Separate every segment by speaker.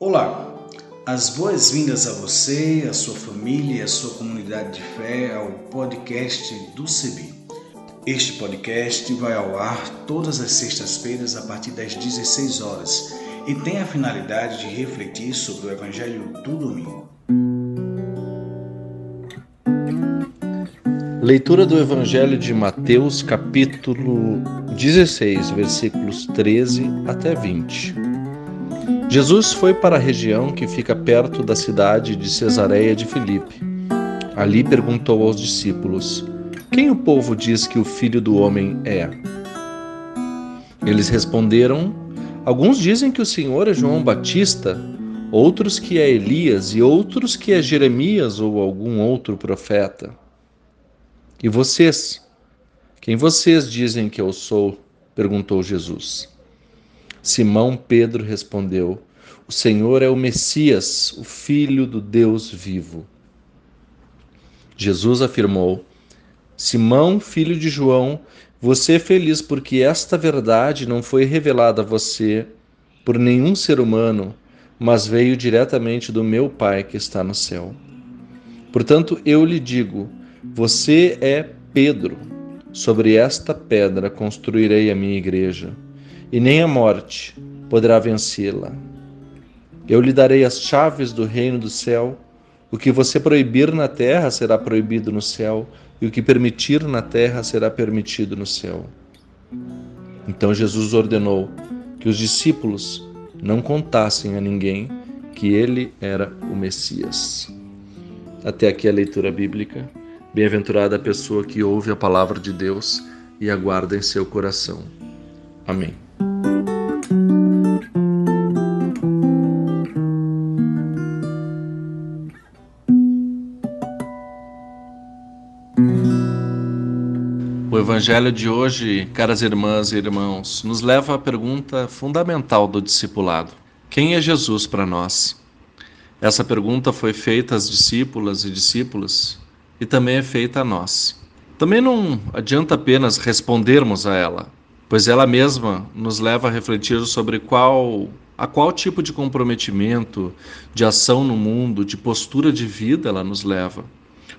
Speaker 1: Olá, as boas-vindas a você, a sua família e a sua comunidade de fé ao podcast do CEBI. Este podcast vai ao ar todas as sextas-feiras a partir das 16 horas e tem a finalidade de refletir sobre o Evangelho do domingo.
Speaker 2: Leitura do Evangelho de Mateus, capítulo 16, versículos 13 até 20. Jesus foi para a região que fica perto da cidade de Cesareia de Filipe. Ali perguntou aos discípulos: Quem o povo diz que o filho do homem é? Eles responderam: Alguns dizem que o Senhor é João Batista, outros que é Elias e outros que é Jeremias ou algum outro profeta. E vocês? Quem vocês dizem que eu sou? perguntou Jesus. Simão Pedro respondeu: O Senhor é o Messias, o Filho do Deus vivo. Jesus afirmou: Simão, filho de João, você é feliz porque esta verdade não foi revelada a você por nenhum ser humano, mas veio diretamente do meu Pai que está no céu. Portanto, eu lhe digo: você é Pedro. Sobre esta pedra construirei a minha igreja e nem a morte poderá vencê-la. Eu lhe darei as chaves do reino do céu. O que você proibir na terra será proibido no céu, e o que permitir na terra será permitido no céu. Então Jesus ordenou que os discípulos não contassem a ninguém que ele era o Messias. Até aqui a leitura bíblica. Bem-aventurada a pessoa que ouve a palavra de Deus e aguarda em seu coração. Amém. Evangelho de hoje, caras irmãs e irmãos, nos leva à pergunta fundamental do discipulado: Quem é Jesus para nós? Essa pergunta foi feita às discípulas e discípulos e também é feita a nós. Também não adianta apenas respondermos a ela, pois ela mesma nos leva a refletir sobre qual a qual tipo de comprometimento, de ação no mundo, de postura de vida ela nos leva.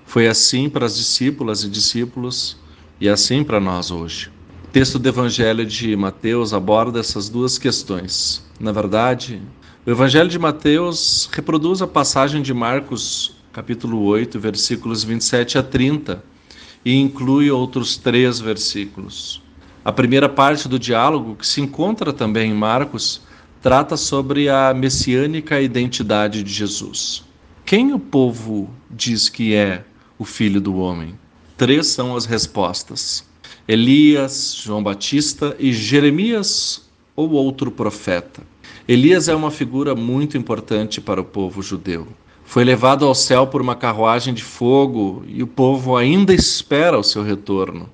Speaker 2: Foi assim para as discípulas e discípulos e assim para nós hoje. O texto do Evangelho de Mateus aborda essas duas questões. Na verdade, o Evangelho de Mateus reproduz a passagem de Marcos, capítulo 8, versículos 27 a 30, e inclui outros três versículos. A primeira parte do diálogo, que se encontra também em Marcos, trata sobre a messiânica identidade de Jesus. Quem o povo diz que é o filho do homem? Três são as respostas: Elias, João Batista e Jeremias ou outro profeta. Elias é uma figura muito importante para o povo judeu. Foi levado ao céu por uma carruagem de fogo e o povo ainda espera o seu retorno.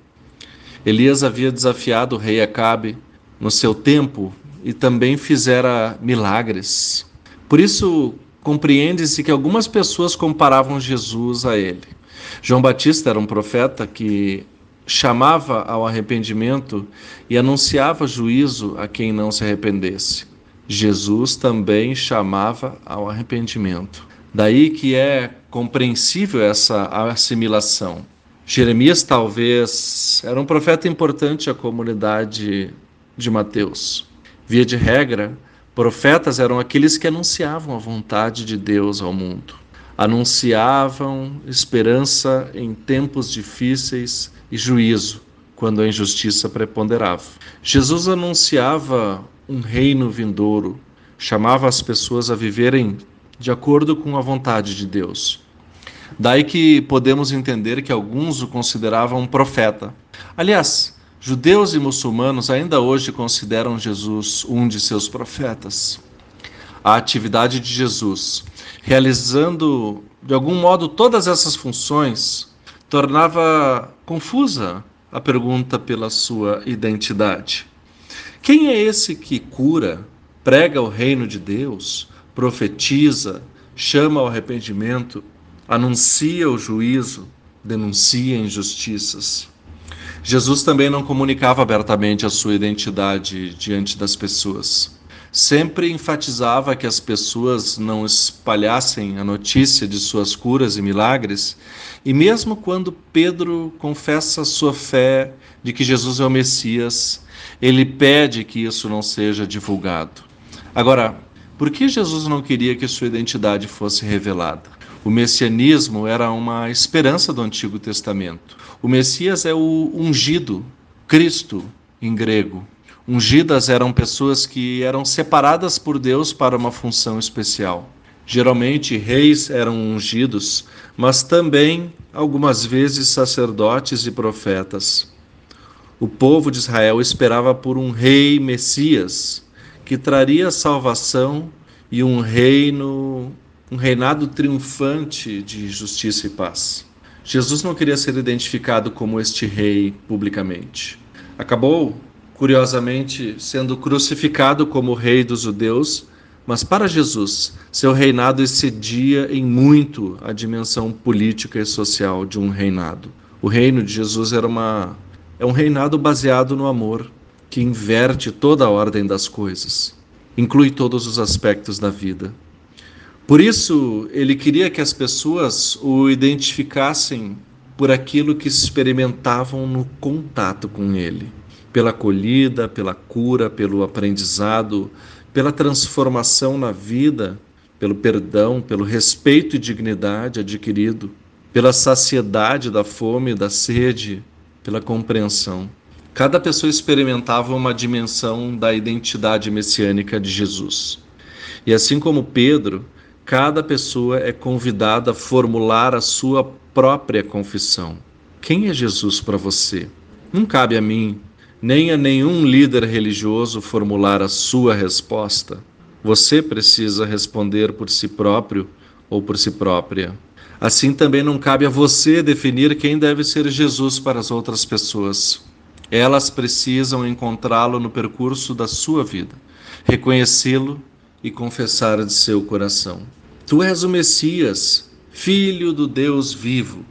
Speaker 2: Elias havia desafiado o rei Acabe no seu tempo e também fizera milagres. Por isso, compreende-se que algumas pessoas comparavam Jesus a ele. João Batista era um profeta que chamava ao arrependimento e anunciava juízo a quem não se arrependesse. Jesus também chamava ao arrependimento. Daí que é compreensível essa assimilação. Jeremias talvez era um profeta importante à comunidade de Mateus. Via de regra, profetas eram aqueles que anunciavam a vontade de Deus ao mundo. Anunciavam esperança em tempos difíceis e juízo, quando a injustiça preponderava. Jesus anunciava um reino vindouro, chamava as pessoas a viverem de acordo com a vontade de Deus. Daí que podemos entender que alguns o consideravam um profeta. Aliás, judeus e muçulmanos ainda hoje consideram Jesus um de seus profetas. A atividade de Jesus, realizando de algum modo todas essas funções, tornava confusa a pergunta pela sua identidade. Quem é esse que cura, prega o reino de Deus, profetiza, chama ao arrependimento anuncia o juízo, denuncia injustiças. Jesus também não comunicava abertamente a sua identidade diante das pessoas. Sempre enfatizava que as pessoas não espalhassem a notícia de suas curas e milagres, e mesmo quando Pedro confessa sua fé de que Jesus é o Messias, ele pede que isso não seja divulgado. Agora, por que Jesus não queria que sua identidade fosse revelada? O messianismo era uma esperança do Antigo Testamento. O Messias é o ungido, Cristo em grego. Ungidas eram pessoas que eram separadas por Deus para uma função especial. Geralmente, reis eram ungidos, mas também, algumas vezes, sacerdotes e profetas. O povo de Israel esperava por um rei Messias que traria salvação e um reino, um reinado triunfante de justiça e paz. Jesus não queria ser identificado como este rei publicamente. Acabou curiosamente, sendo crucificado como rei dos judeus, mas para Jesus, seu reinado excedia em muito a dimensão política e social de um reinado. O reino de Jesus era uma é um reinado baseado no amor, que inverte toda a ordem das coisas, inclui todos os aspectos da vida. Por isso, ele queria que as pessoas o identificassem por aquilo que experimentavam no contato com ele pela acolhida, pela cura, pelo aprendizado, pela transformação na vida, pelo perdão, pelo respeito e dignidade adquirido, pela saciedade da fome e da sede, pela compreensão. Cada pessoa experimentava uma dimensão da identidade messiânica de Jesus. E assim como Pedro, cada pessoa é convidada a formular a sua própria confissão. Quem é Jesus para você? Não cabe a mim nem a nenhum líder religioso formular a sua resposta. Você precisa responder por si próprio ou por si própria. Assim também não cabe a você definir quem deve ser Jesus para as outras pessoas. Elas precisam encontrá-lo no percurso da sua vida, reconhecê-lo e confessar de seu coração. Tu és o Messias, filho do Deus vivo,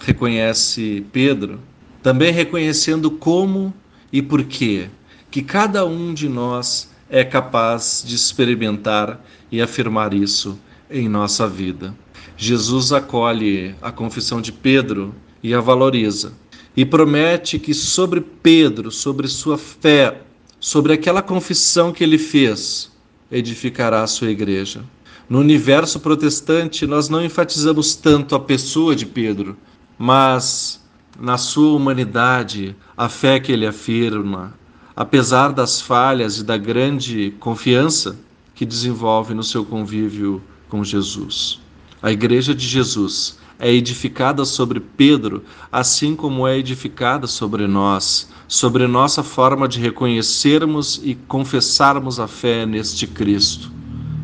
Speaker 2: reconhece Pedro, também reconhecendo como e por quê que cada um de nós é capaz de experimentar e afirmar isso em nossa vida. Jesus acolhe a confissão de Pedro e a valoriza e promete que sobre Pedro, sobre sua fé, sobre aquela confissão que ele fez, edificará a sua igreja. No universo protestante, nós não enfatizamos tanto a pessoa de Pedro, mas na sua humanidade, a fé que ele afirma, apesar das falhas e da grande confiança que desenvolve no seu convívio com Jesus. A Igreja de Jesus é edificada sobre Pedro, assim como é edificada sobre nós, sobre nossa forma de reconhecermos e confessarmos a fé neste Cristo.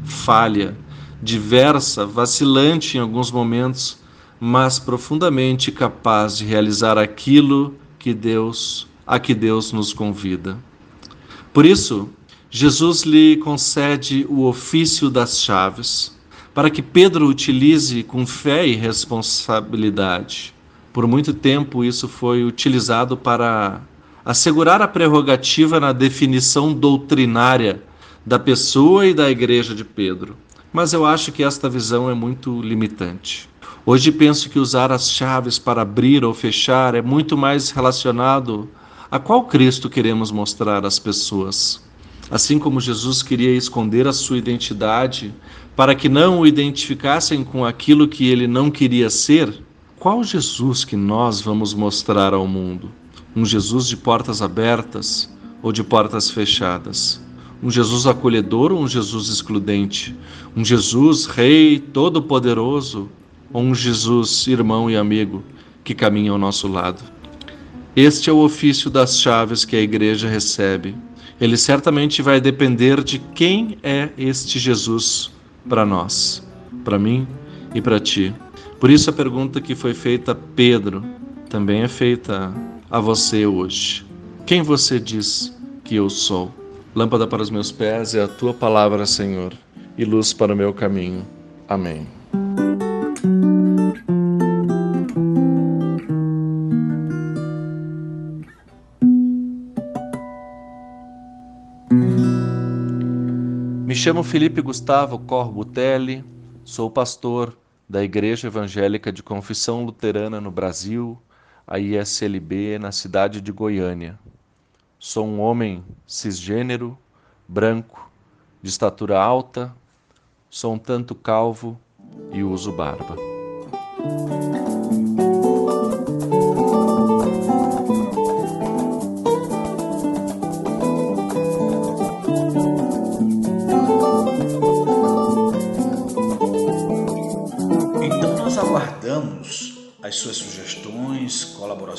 Speaker 2: Falha, diversa, vacilante em alguns momentos, mas profundamente capaz de realizar aquilo que Deus, a que Deus nos convida. Por isso, Jesus lhe concede o ofício das chaves, para que Pedro utilize com fé e responsabilidade. Por muito tempo, isso foi utilizado para assegurar a prerrogativa na definição doutrinária da pessoa e da igreja de Pedro. Mas eu acho que esta visão é muito limitante. Hoje penso que usar as chaves para abrir ou fechar é muito mais relacionado a qual Cristo queremos mostrar às pessoas. Assim como Jesus queria esconder a sua identidade para que não o identificassem com aquilo que ele não queria ser, qual Jesus que nós vamos mostrar ao mundo? Um Jesus de portas abertas ou de portas fechadas? Um Jesus acolhedor ou um Jesus excludente? Um Jesus Rei Todo-Poderoso ou um Jesus, irmão e amigo, que caminha ao nosso lado. Este é o ofício das chaves que a igreja recebe. Ele certamente vai depender de quem é este Jesus para nós, para mim e para ti. Por isso a pergunta que foi feita a Pedro também é feita a você hoje. Quem você diz que eu sou? Lâmpada para os meus pés é a tua palavra, Senhor, e luz para o meu caminho. Amém. Chamo Felipe Gustavo Corbutelli, sou pastor da Igreja Evangélica de Confissão Luterana no Brasil, a ISLB, na cidade de Goiânia. Sou um homem cisgênero, branco, de estatura alta, sou um tanto calvo e uso barba.